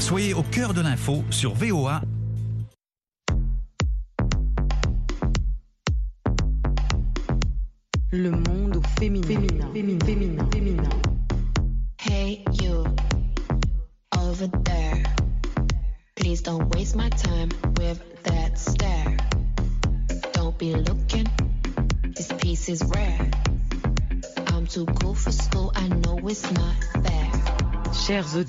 Soyez au cœur de l'info sur VOA. Le monde. Féminin. Féminin. Féminin.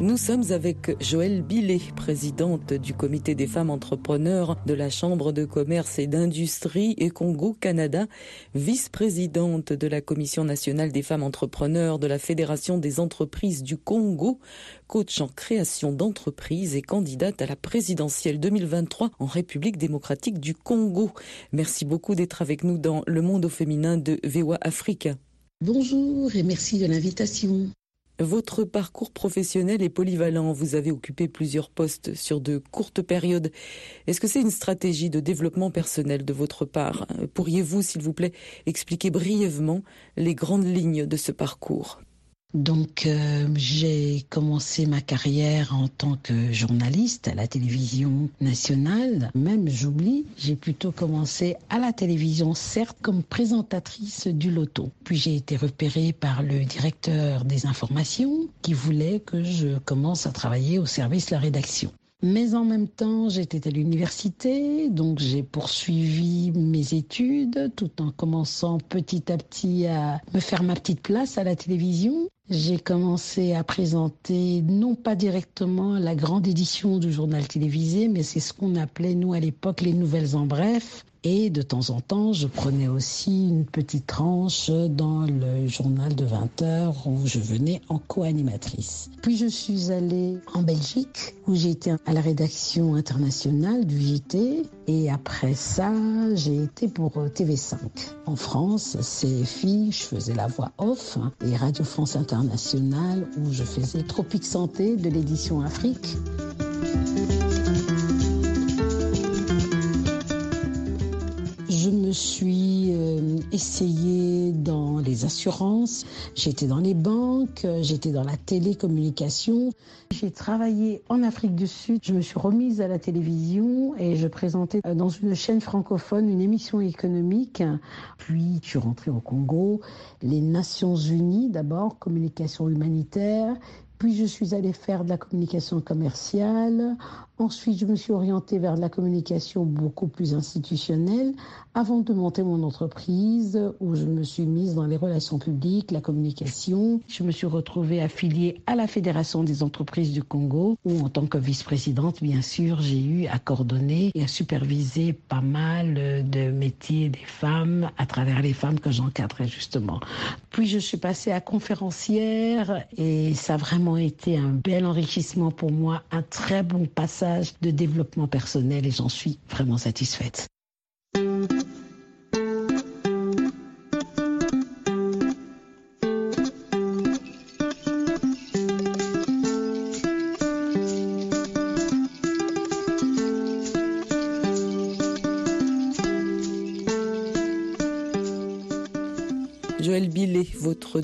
Nous sommes avec Joëlle Billet, présidente du comité des femmes entrepreneurs de la Chambre de commerce et d'industrie et Congo-Canada, vice-présidente de la Commission nationale des femmes entrepreneurs de la Fédération des entreprises du Congo, coach en création d'entreprises et candidate à la présidentielle 2023 en République démocratique du Congo. Merci beaucoup d'être avec nous dans Le Monde au féminin de VOA Afrique. Bonjour et merci de l'invitation. Votre parcours professionnel est polyvalent. Vous avez occupé plusieurs postes sur de courtes périodes. Est-ce que c'est une stratégie de développement personnel de votre part? Pourriez-vous, s'il vous plaît, expliquer brièvement les grandes lignes de ce parcours? Donc, euh, j'ai commencé ma carrière en tant que journaliste à la télévision nationale. Même, j'oublie, j'ai plutôt commencé à la télévision, certes, comme présentatrice du loto. Puis j'ai été repérée par le directeur des informations qui voulait que je commence à travailler au service de la rédaction. Mais en même temps, j'étais à l'université, donc j'ai poursuivi mes études tout en commençant petit à petit à me faire ma petite place à la télévision. J'ai commencé à présenter non pas directement la grande édition du journal télévisé, mais c'est ce qu'on appelait nous à l'époque les nouvelles en bref. Et de temps en temps, je prenais aussi une petite tranche dans le journal de 20 heures où je venais en co-animatrice. Puis je suis allée en Belgique où été à la rédaction internationale du JT. Et après ça, j'ai été pour TV5. En France, CFI, je faisais la voix off et Radio France Internationale où je faisais Tropique Santé de l'édition Afrique. Essayée dans les assurances, j'étais dans les banques, j'étais dans la télécommunication. J'ai travaillé en Afrique du Sud, je me suis remise à la télévision et je présentais euh, dans une chaîne francophone une émission économique. Puis je suis rentrée au Congo, les Nations Unies d'abord, communication humanitaire, puis je suis allée faire de la communication commerciale. Ensuite, je me suis orientée vers la communication beaucoup plus institutionnelle avant de monter mon entreprise où je me suis mise dans les relations publiques, la communication. Je me suis retrouvée affiliée à la Fédération des entreprises du Congo où en tant que vice-présidente, bien sûr, j'ai eu à coordonner et à superviser pas mal de métiers des femmes à travers les femmes que j'encadrais justement. Puis je suis passée à conférencière et ça a vraiment été un bel enrichissement pour moi, un très bon passage de développement personnel et j'en suis vraiment satisfaite.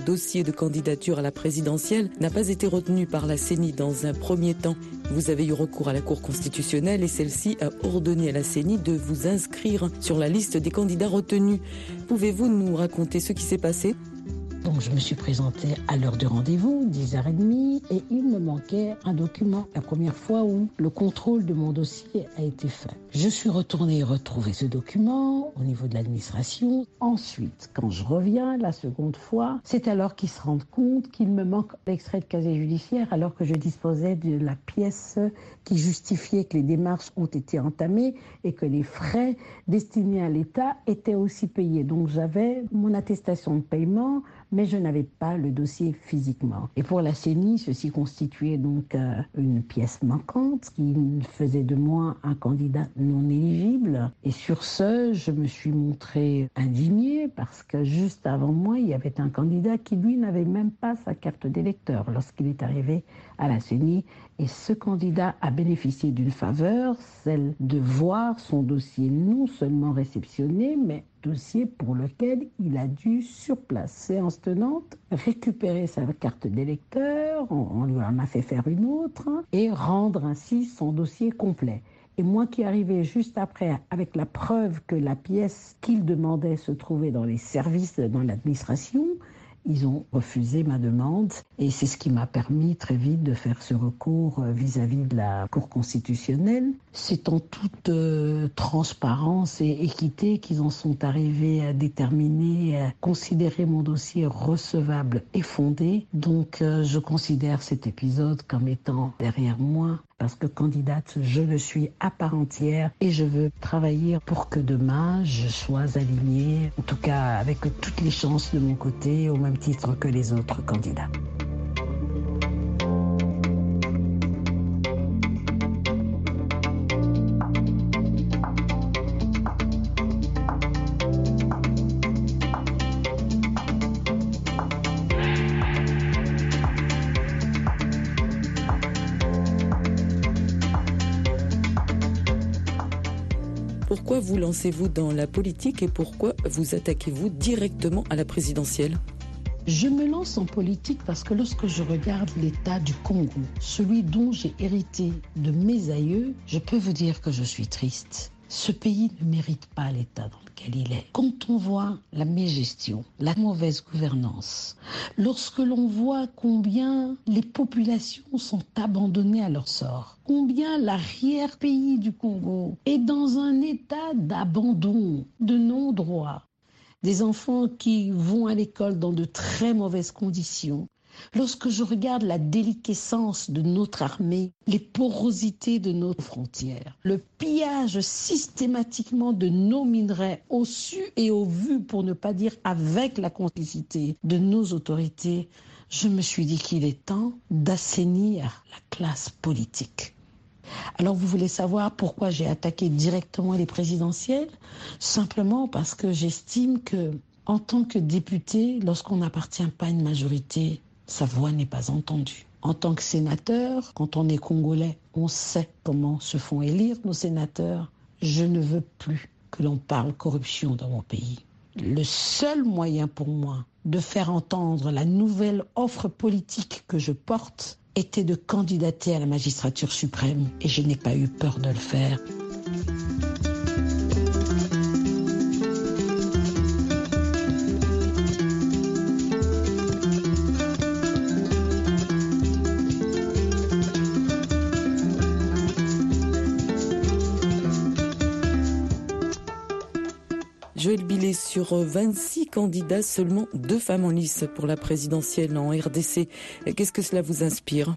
Dossier de candidature à la présidentielle n'a pas été retenu par la CENI dans un premier temps. Vous avez eu recours à la Cour constitutionnelle et celle-ci a ordonné à la CENI de vous inscrire sur la liste des candidats retenus. Pouvez-vous nous raconter ce qui s'est passé? Donc je me suis présentée à l'heure du rendez-vous, 10h30, et il me manquait un document. La première fois où le contrôle de mon dossier a été fait. Je suis retournée retrouver ce document au niveau de l'administration. Ensuite, quand je reviens la seconde fois, c'est alors qu'ils se rendent compte qu'il me manque l'extrait de casier judiciaire alors que je disposais de la pièce qui justifiait que les démarches ont été entamées et que les frais destinés à l'État étaient aussi payés. Donc j'avais mon attestation de paiement, mais je n'avais pas le dossier physiquement. Et pour la CENI, ceci constituait donc euh, une pièce manquante qui faisait de moi un candidat non éligible. Et sur ce, je me suis montrée indignée parce que juste avant moi, il y avait un candidat qui, lui, n'avait même pas sa carte d'électeur lorsqu'il est arrivé à la CENI Et ce candidat a bénéficié d'une faveur, celle de voir son dossier non seulement réceptionné, mais dossier pour lequel il a dû, sur place, séance tenante, récupérer sa carte d'électeur, on, lui en a fait faire une autre, et rendre ainsi son dossier complet. Et moi qui arrivais juste après avec la preuve que la pièce qu'il demandait se trouvait dans les services, dans l'administration, ils ont refusé ma demande et c'est ce qui m'a permis très vite de faire ce recours euh, vis-à-vis de la Cour constitutionnelle. C'est en toute euh, transparence et équité qu'ils en sont arrivés à déterminer, à considérer mon dossier recevable et fondé. Donc euh, je considère cet épisode comme étant derrière moi parce que candidate, je le suis à part entière et je veux travailler pour que demain je sois alignée, en tout cas avec toutes les chances de mon côté, au même titre que les autres candidats. Pourquoi vous lancez-vous dans la politique et pourquoi vous attaquez-vous directement à la présidentielle? Je me lance en politique parce que lorsque je regarde l'état du Congo, celui dont j'ai hérité de mes aïeux, je peux vous dire que je suis triste. Ce pays ne mérite pas l'état dans lequel il est. Quand on voit la mégestion, la mauvaise gouvernance, lorsque l'on voit combien les populations sont abandonnées à leur sort, combien l'arrière-pays du Congo est dans un état d'abandon, de non-droit, des enfants qui vont à l'école dans de très mauvaises conditions, Lorsque je regarde la déliquescence de notre armée, les porosités de nos frontières, le pillage systématiquement de nos minerais au su et au vu, pour ne pas dire avec la complicité de nos autorités, je me suis dit qu'il est temps d'assainir la classe politique. Alors vous voulez savoir pourquoi j'ai attaqué directement les présidentielles? Simplement parce que j'estime que en tant que député, lorsqu'on n'appartient pas à une majorité, sa voix n'est pas entendue. En tant que sénateur, quand on est congolais, on sait comment se font élire nos sénateurs. Je ne veux plus que l'on parle corruption dans mon pays. Le seul moyen pour moi de faire entendre la nouvelle offre politique que je porte était de candidater à la magistrature suprême et je n'ai pas eu peur de le faire. Sur 26 candidats, seulement deux femmes en lice pour la présidentielle en RDC. Qu'est-ce que cela vous inspire?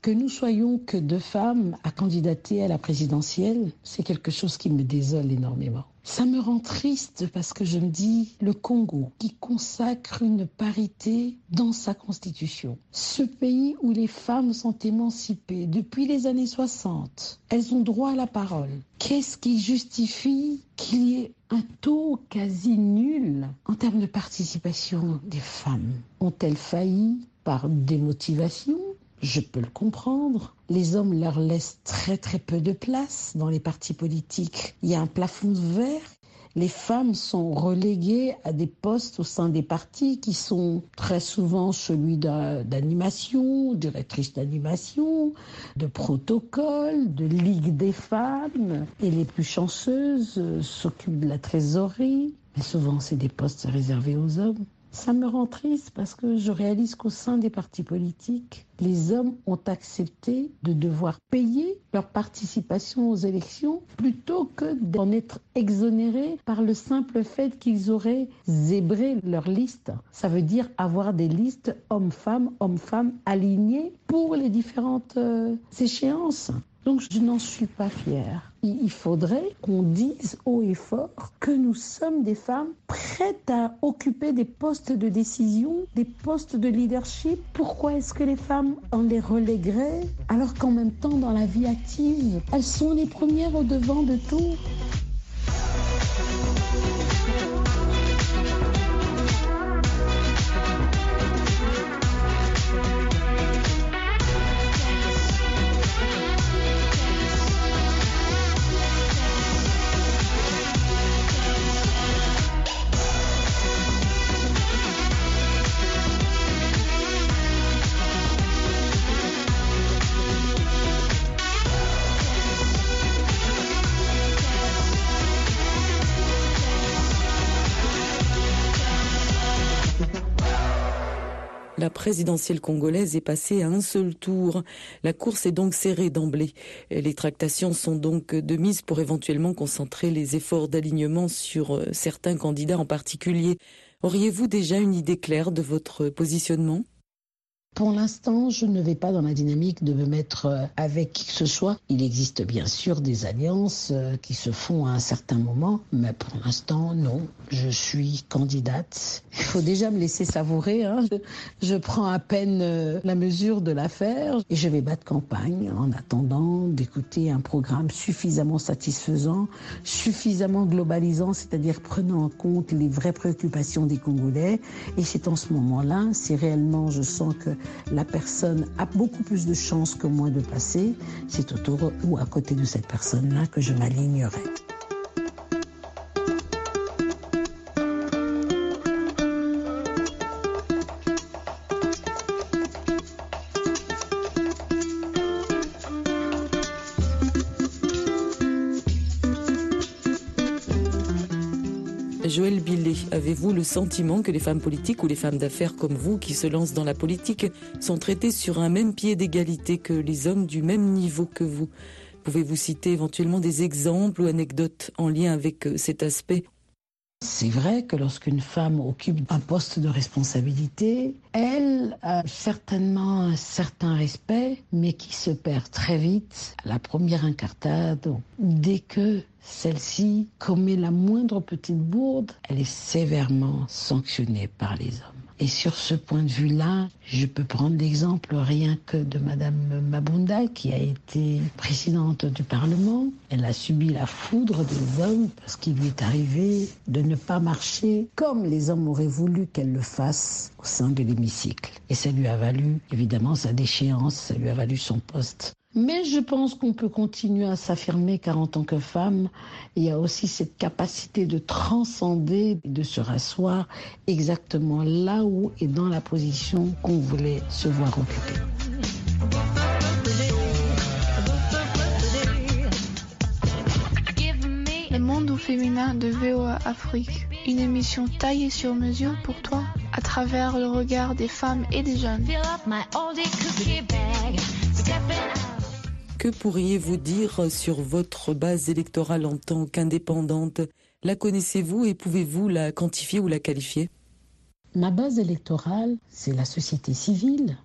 Que nous soyons que deux femmes à candidater à la présidentielle, c'est quelque chose qui me désole énormément. Ça me rend triste parce que je me dis, le Congo, qui consacre une parité dans sa constitution, ce pays où les femmes sont émancipées depuis les années 60, elles ont droit à la parole. Qu'est-ce qui justifie qu'il y ait un taux quasi nul en termes de participation des femmes? Ont-elles failli par démotivation? Je peux le comprendre. Les hommes leur laissent très très peu de place dans les partis politiques. Il y a un plafond de verre. Les femmes sont reléguées à des postes au sein des partis qui sont très souvent celui d'animation, directrice d'animation, de protocole, de ligue des femmes. Et les plus chanceuses s'occupent de la trésorerie. Mais souvent, c'est des postes réservés aux hommes. Ça me rend triste parce que je réalise qu'au sein des partis politiques, les hommes ont accepté de devoir payer leur participation aux élections plutôt que d'en être exonérés par le simple fait qu'ils auraient zébré leur liste. Ça veut dire avoir des listes hommes-femmes, hommes-femmes alignées pour les différentes euh, échéances. Donc je n'en suis pas fière. Il faudrait qu'on dise haut et fort que nous sommes des femmes prêtes à occuper des postes de décision, des postes de leadership. Pourquoi est-ce que les femmes en les relègueraient alors qu'en même temps dans la vie active, elles sont les premières au devant de tout? La présidentielle congolaise est passée à un seul tour. La course est donc serrée d'emblée. Les tractations sont donc de mise pour éventuellement concentrer les efforts d'alignement sur euh, certains candidats en particulier. Auriez-vous déjà une idée claire de votre positionnement? Pour l'instant, je ne vais pas dans la dynamique de me mettre euh, avec qui que ce soit. Il existe bien sûr des alliances euh, qui se font à un certain moment, mais pour l'instant, non. Je suis candidate. Il faut déjà me laisser savourer. Hein. Je, prends à peine euh, la mesure de l'affaire et je vais battre campagne en attendant d'écouter un programme suffisamment satisfaisant, suffisamment globalisant, c'est-à-dire prenant en compte les vraies préoccupations des Congolais. Et c'est en ce moment-là, si réellement je sens que la personne a beaucoup plus de chances que moi de passer, c'est autour ou à côté de cette personne-là que je m'alignerai. Le sentiment que les femmes politiques ou les femmes d'affaires comme vous qui se lancent dans la politique sont traitées sur un même pied d'égalité que les hommes du même niveau que vous? Pouvez-vous citer éventuellement des exemples ou anecdotes en lien avec euh, cet aspect? C'est vrai que lorsqu'une femme occupe un poste de responsabilité, elle a certainement un certain respect, mais qui se perd très vite à la première incartade. Dès que celle-ci commet la moindre petite bourde, elle est sévèrement sanctionnée par les hommes. Et sur ce point de vue-là, je peux prendre l'exemple rien que de Madame Mabunda, qui a été présidente du Parlement. Elle a subi la foudre des hommes parce qu'il lui est arrivé de ne pas marcher comme les hommes auraient voulu qu'elle le fasse au sein de l'hémicycle. Et ça lui a valu, évidemment, sa déchéance, ça lui a valu son poste. Mais je pense qu'on peut continuer à s'affirmer car en tant que femme, il y a aussi cette capacité de transcender, de se rasseoir exactement là où et dans la position qu'on voulait se voir occuper. Le monde au féminin de VOA Afrique, une émission taillée sur mesure pour toi à travers le regard des femmes et des jeunes. Que pourriez-vous dire sur votre base électorale en tant qu'indépendante? La connaissez-vous et pouvez-vous la quantifier ou la qualifier? Ma base électorale, c'est la société civile.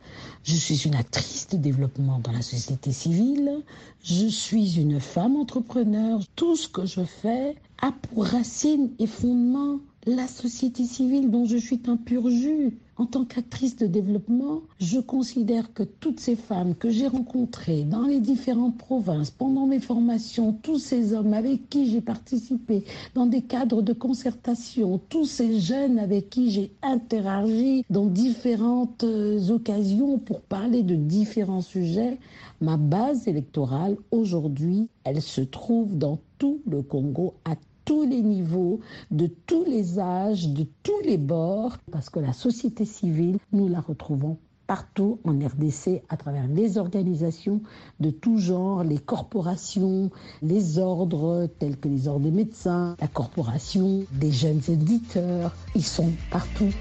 Je suis une actrice de développement dans la société civile. Je suis une femme entrepreneur. Tout ce que je fais a pour racine et fondement la société civile dont je suis un pur jus. En tant qu'actrice de développement, je considère que toutes ces femmes que j'ai rencontrées dans les différentes provinces pendant mes formations, tous ces hommes avec qui j'ai participé dans des cadres de concertation, tous ces jeunes avec qui j'ai interagi dans différentes euh, occasions pour parler de différents sujets, ma base électorale aujourd'hui, elle se trouve dans tout le Congo à tous les niveaux, de tous les âges, de tous les bords, parce que la société civile, nous la retrouvons partout en RDC à travers les organisations de tout genre, les corporations, les ordres tels que les ordres des médecins, la corporation des jeunes éditeurs, ils sont partout.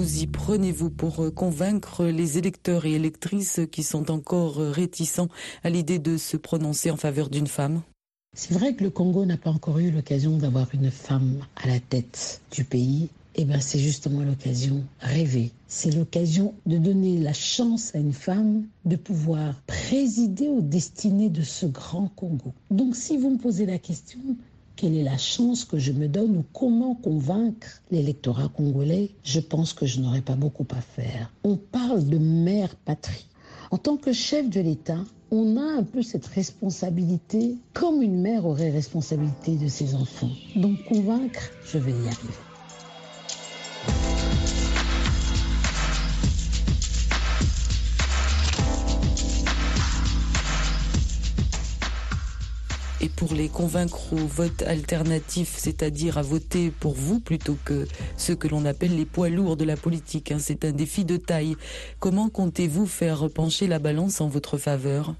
Vous y prenez-vous pour euh, convaincre les électeurs et électrices qui sont encore euh, réticents à l'idée de se prononcer en faveur d'une femme? C'est vrai que le Congo n'a pas encore eu l'occasion d'avoir une femme à la tête du pays. Eh bien, c'est justement l'occasion rêvée. C'est l'occasion de donner la chance à une femme de pouvoir présider aux destinées de ce grand Congo. Donc, si vous me posez la question, quelle est la chance que je me donne ou comment convaincre l'électorat congolais, je pense que je n'aurai pas beaucoup à faire. On parle de mère patrie. En tant que chef de l'État, on a un peu cette responsabilité comme une mère aurait responsabilité de ses enfants. Donc convaincre, je vais y arriver. Pour les convaincre au vote alternatif, c'est-à-dire à voter pour vous plutôt que ceux que l'on appelle les poids lourds de la politique. Hein. C'est un défi de taille. Comment comptez-vous faire pencher la balance en votre faveur?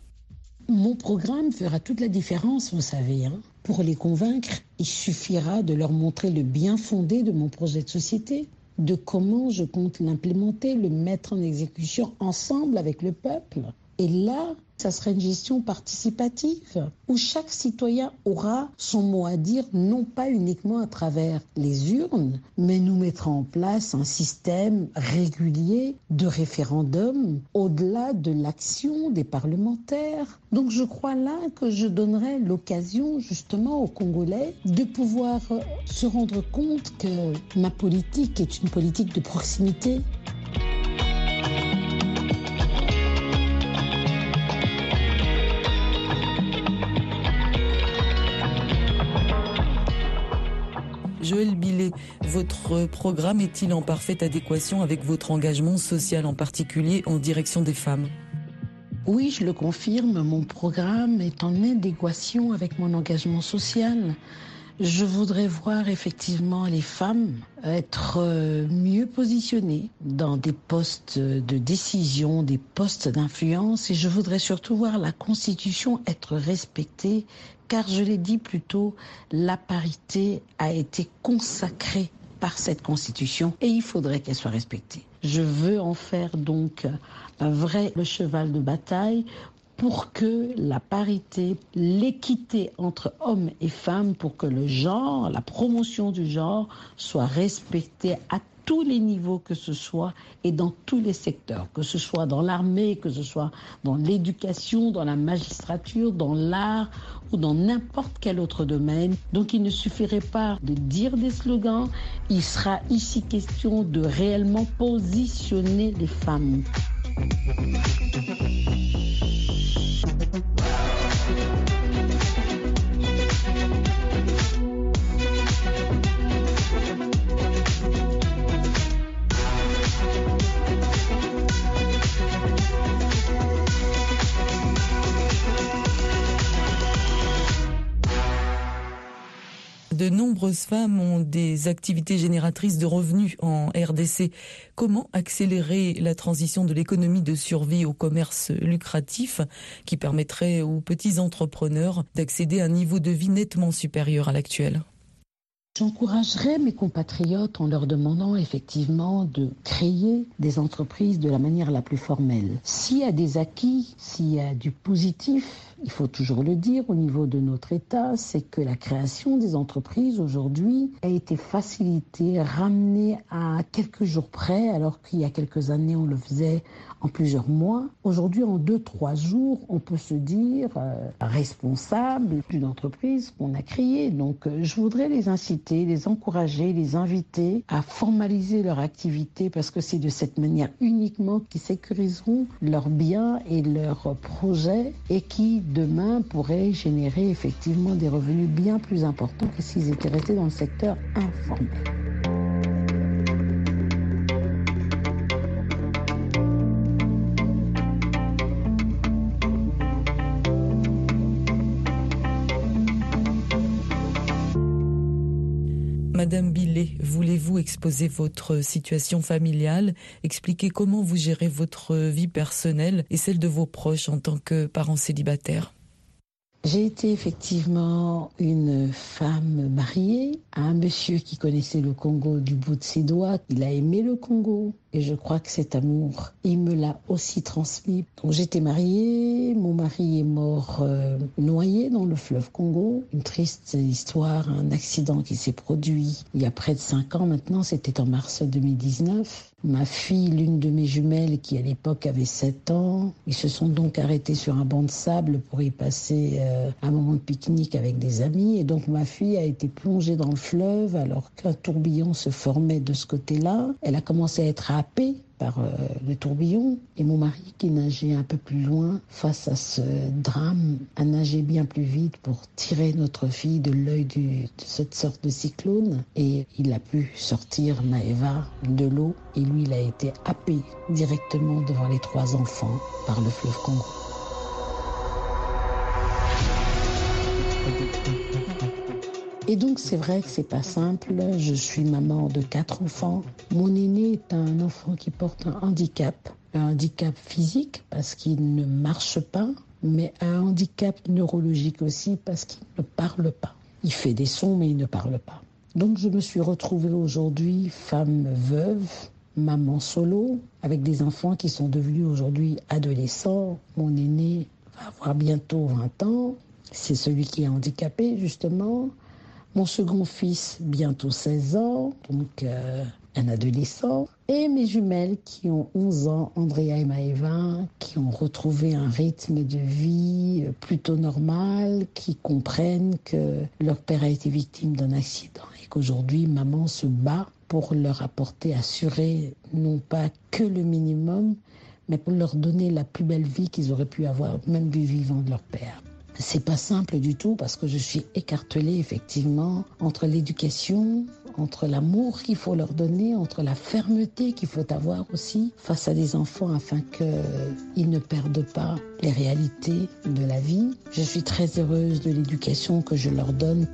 Mon programme fera toute la différence, vous savez. Hein. Pour les convaincre, il suffira de leur montrer le bien fondé de mon projet de société de comment je compte l'implémenter, le mettre en exécution ensemble avec le peuple. Et là, ça serait une gestion participative où chaque citoyen aura son mot à dire, non pas uniquement à travers les urnes, mais nous mettrons en place un système régulier de référendum au-delà de l'action des parlementaires. Donc je crois là que je donnerai l'occasion justement aux Congolais de pouvoir se rendre compte que ma politique est une politique de proximité. Joël Billet, votre programme est-il en parfaite adéquation avec votre engagement social, en particulier en direction des femmes? Oui, je le confirme, mon programme est en adéquation avec mon engagement social. Je voudrais voir effectivement les femmes être euh, mieux positionnées dans des postes de décision, des postes d'influence et je voudrais surtout voir la Constitution être respectée car je l'ai dit plus tôt, la parité a été consacrée par cette Constitution et il faudrait qu'elle soit respectée. Je veux en faire donc un vrai cheval de bataille pour que la parité, l'équité entre hommes et femmes, pour que le genre, la promotion du genre soit respectée à tous les niveaux que ce soit et dans tous les secteurs, que ce soit dans l'armée, que ce soit dans l'éducation, dans la magistrature, dans l'art ou dans n'importe quel autre domaine. Donc il ne suffirait pas de dire des slogans, il sera ici question de réellement positionner les femmes. De nombreuses femmes ont des activités génératrices de revenus en RDC. Comment accélérer la transition de l'économie de survie au commerce lucratif qui permettrait aux petits entrepreneurs d'accéder à un niveau de vie nettement supérieur à l'actuel? J'encouragerais mes compatriotes en leur demandant effectivement de créer des entreprises de la manière la plus formelle. S'il y a des acquis, s'il y a du positif, il faut toujours le dire au niveau de notre État, c'est que la création des entreprises aujourd'hui a été facilitée, ramenée à quelques jours près, alors qu'il y a quelques années on le faisait en plusieurs mois. Aujourd'hui, en deux, trois jours, on peut se dire euh, responsable d'une entreprise qu'on a créée. Donc, euh, je voudrais les inciter, les encourager, les inviter à formaliser leur activité parce que c'est de cette manière uniquement qu'ils sécuriseront leurs biens et leurs projets et qui demain pourrait générer effectivement des revenus bien plus importants que s'ils étaient restés dans le secteur informel. Voulez-vous exposer votre situation familiale, expliquer comment vous gérez votre vie personnelle et celle de vos proches en tant que parent célibataire j'ai été effectivement une femme mariée à un monsieur qui connaissait le Congo du bout de ses doigts. Il a aimé le Congo et je crois que cet amour, il me l'a aussi transmis. Donc j'étais mariée, mon mari est mort euh, noyé dans le fleuve Congo. Une triste histoire, un accident qui s'est produit il y a près de cinq ans maintenant, c'était en mars 2019. Ma fille, l'une de mes jumelles qui à l'époque avait 7 ans, ils se sont donc arrêtés sur un banc de sable pour y passer euh, un moment de pique-nique avec des amis. Et donc ma fille a été plongée dans le fleuve alors qu'un tourbillon se formait de ce côté-là. Elle a commencé à être happée par euh, le tourbillon. Et mon mari, qui nageait un peu plus loin, face à ce drame, a nagé bien plus vite pour tirer notre fille de l'œil de cette sorte de cyclone. Et il a pu sortir Maëva de l'eau. Et lui, il a été happé directement devant les trois enfants par le fleuve Congo. Et donc c'est vrai que c'est pas simple. Je suis maman de quatre enfants. Mon aîné est un enfant qui porte un handicap, un handicap physique parce qu'il ne marche pas, mais un handicap neurologique aussi parce qu'il ne parle pas. Il fait des sons mais il ne parle pas. Donc je me suis retrouvée aujourd'hui femme veuve, maman solo, avec des enfants qui sont devenus aujourd'hui adolescents. Mon aîné va avoir bientôt 20 ans. C'est celui qui est handicapé justement. Mon second fils, bientôt 16 ans, donc euh, un adolescent. Et mes jumelles qui ont 11 ans, Andrea et Maëva, qui ont retrouvé un rythme de vie plutôt normal, qui comprennent que leur père a été victime d'un accident et qu'aujourd'hui, maman se bat pour leur apporter, assurer non pas que le minimum, mais pour leur donner la plus belle vie qu'ils auraient pu avoir, même du vivant de leur père. C'est pas simple du tout parce que je suis écartelée effectivement entre l'éducation, entre l'amour qu'il faut leur donner, entre la fermeté qu'il faut avoir aussi face à des enfants afin qu'ils ne perdent pas les réalités de la vie. Je suis très heureuse de l'éducation que je leur donne.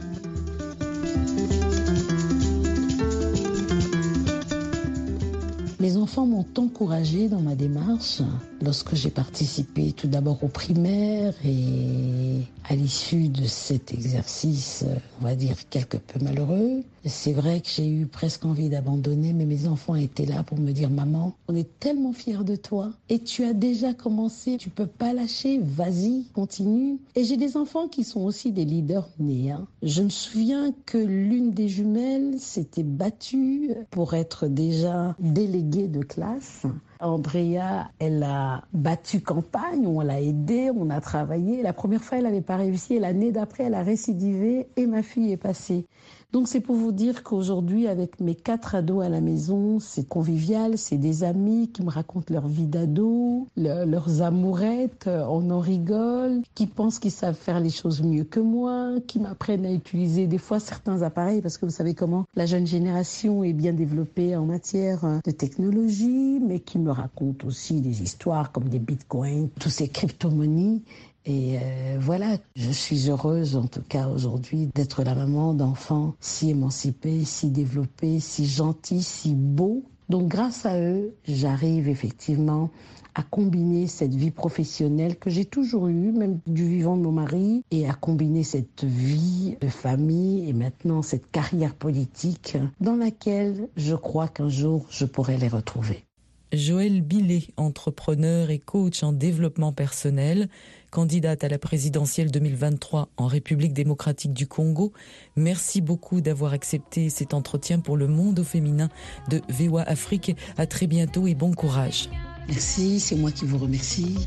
Mes enfants m'ont encouragée dans ma démarche lorsque j'ai participé tout d'abord aux primaires et à l'issue de cet exercice, on va dire quelque peu malheureux, c'est vrai que j'ai eu presque envie d'abandonner, mais mes enfants étaient là pour me dire maman, on est tellement fiers de toi et tu as déjà commencé, tu peux pas lâcher, vas-y, continue. Et j'ai des enfants qui sont aussi des leaders nés. Hein. Je me souviens que l'une des jumelles s'était battue pour être déjà déléguée de classe. Andrea, elle a battu campagne, on l'a aidée, on a travaillé. La première fois, elle n'avait pas réussi. L'année d'après, elle a récidivé et ma fille est passée. Donc c'est pour vous dire qu'aujourd'hui, avec mes quatre ados à la maison, c'est convivial, c'est des amis qui me racontent leur vie d'ado, leurs amourettes, on en rigole, qui pensent qu'ils savent faire les choses mieux que moi, qui m'apprennent à utiliser des fois certains appareils, parce que vous savez comment la jeune génération est bien développée en matière de technologie, mais qui me racontent aussi des histoires comme des bitcoins, tous ces crypto-monnaies. Et euh, voilà, je suis heureuse en tout cas aujourd'hui d'être la maman d'enfants si émancipés, si développés, si gentils, si beaux. Donc grâce à eux, j'arrive effectivement à combiner cette vie professionnelle que j'ai toujours eue, même du vivant de mon mari, et à combiner cette vie de famille et maintenant cette carrière politique dans laquelle je crois qu'un jour je pourrai les retrouver. Joël Billet, entrepreneur et coach en développement personnel, candidate à la présidentielle 2023 en République démocratique du Congo. Merci beaucoup d'avoir accepté cet entretien pour le monde au féminin de VOA Afrique. À très bientôt et bon courage. Merci, c'est moi qui vous remercie.